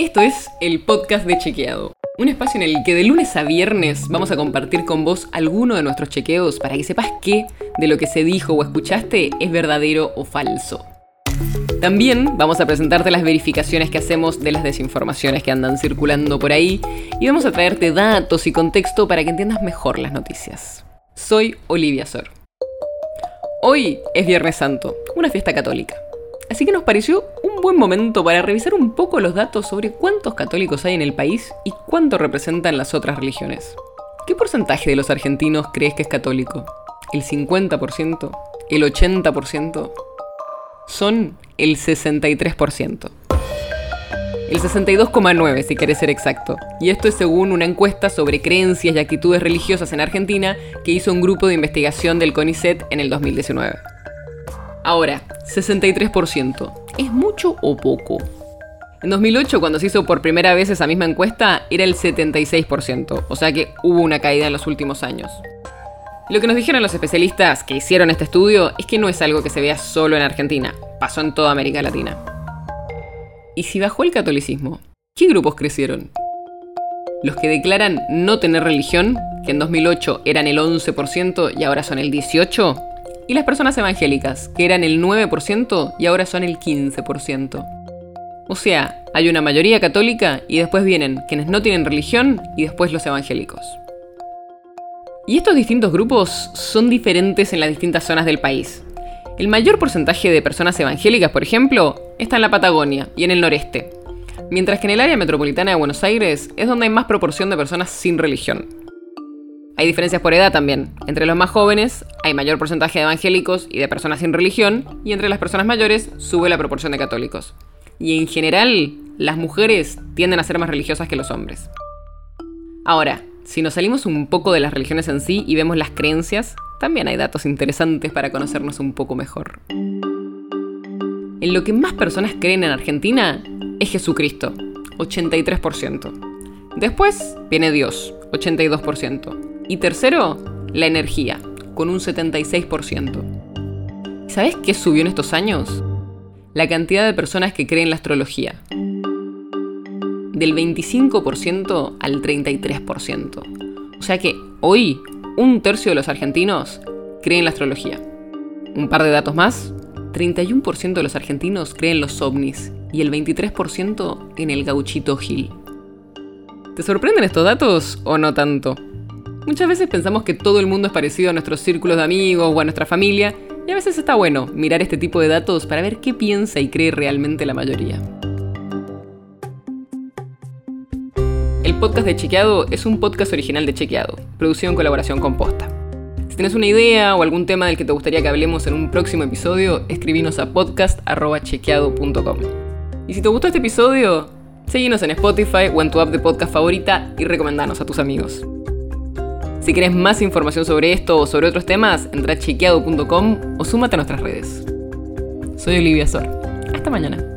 Esto es el podcast de Chequeado, un espacio en el que de lunes a viernes vamos a compartir con vos alguno de nuestros chequeos para que sepas qué de lo que se dijo o escuchaste es verdadero o falso. También vamos a presentarte las verificaciones que hacemos de las desinformaciones que andan circulando por ahí y vamos a traerte datos y contexto para que entiendas mejor las noticias. Soy Olivia Sor. Hoy es Viernes Santo, una fiesta católica. Así que nos pareció un buen momento para revisar un poco los datos sobre cuántos católicos hay en el país y cuánto representan las otras religiones. ¿Qué porcentaje de los argentinos crees que es católico? ¿El 50%? ¿El 80%? Son el 63%. El 62,9% si querés ser exacto. Y esto es según una encuesta sobre creencias y actitudes religiosas en Argentina que hizo un grupo de investigación del CONICET en el 2019. Ahora, 63%. ¿Es mucho o poco? En 2008, cuando se hizo por primera vez esa misma encuesta, era el 76%, o sea que hubo una caída en los últimos años. Lo que nos dijeron los especialistas que hicieron este estudio es que no es algo que se vea solo en Argentina, pasó en toda América Latina. ¿Y si bajó el catolicismo? ¿Qué grupos crecieron? Los que declaran no tener religión, que en 2008 eran el 11% y ahora son el 18%, y las personas evangélicas, que eran el 9% y ahora son el 15%. O sea, hay una mayoría católica y después vienen quienes no tienen religión y después los evangélicos. Y estos distintos grupos son diferentes en las distintas zonas del país. El mayor porcentaje de personas evangélicas, por ejemplo, está en la Patagonia y en el noreste, mientras que en el área metropolitana de Buenos Aires es donde hay más proporción de personas sin religión. Hay diferencias por edad también. Entre los más jóvenes hay mayor porcentaje de evangélicos y de personas sin religión, y entre las personas mayores sube la proporción de católicos. Y en general, las mujeres tienden a ser más religiosas que los hombres. Ahora, si nos salimos un poco de las religiones en sí y vemos las creencias, también hay datos interesantes para conocernos un poco mejor. En lo que más personas creen en Argentina es Jesucristo, 83%. Después viene Dios, 82%. Y tercero, la energía, con un 76%. ¿Sabes qué subió en estos años? La cantidad de personas que creen la astrología. Del 25% al 33%. O sea que hoy un tercio de los argentinos creen la astrología. Un par de datos más. 31% de los argentinos creen los ovnis y el 23% en el gauchito Gil. ¿Te sorprenden estos datos o no tanto? Muchas veces pensamos que todo el mundo es parecido a nuestros círculos de amigos o a nuestra familia, y a veces está bueno mirar este tipo de datos para ver qué piensa y cree realmente la mayoría. El podcast de Chequeado es un podcast original de Chequeado, producido en colaboración con Posta. Si tienes una idea o algún tema del que te gustaría que hablemos en un próximo episodio, escribinos a podcast.chequeado.com. Y si te gustó este episodio, seguinos en Spotify o en tu app de podcast favorita y recomendanos a tus amigos. Si quieres más información sobre esto o sobre otros temas, entra a chequeado.com o súmate a nuestras redes. Soy Olivia Sor. Hasta mañana.